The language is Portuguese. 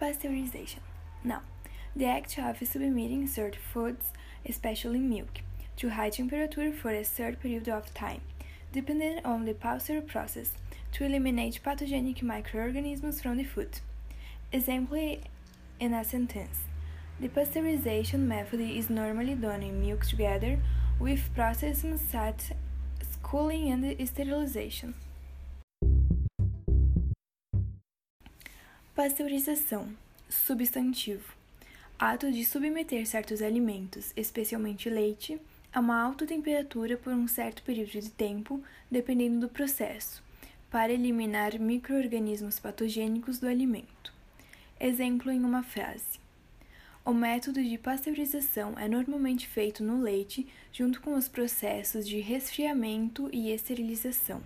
Pasteurization. Now, the act of submitting certain foods, especially milk, to high temperature for a certain period of time, depending on the pasteur process, to eliminate pathogenic microorganisms from the food. Example in a sentence. The pasteurization method is normally done in milk together with processes such as cooling and sterilization. Pasteurização substantivo ato de submeter certos alimentos, especialmente leite, a uma alta temperatura por um certo período de tempo, dependendo do processo, para eliminar microorganismos patogênicos do alimento. Exemplo em uma frase: O método de pasteurização é normalmente feito no leite, junto com os processos de resfriamento e esterilização.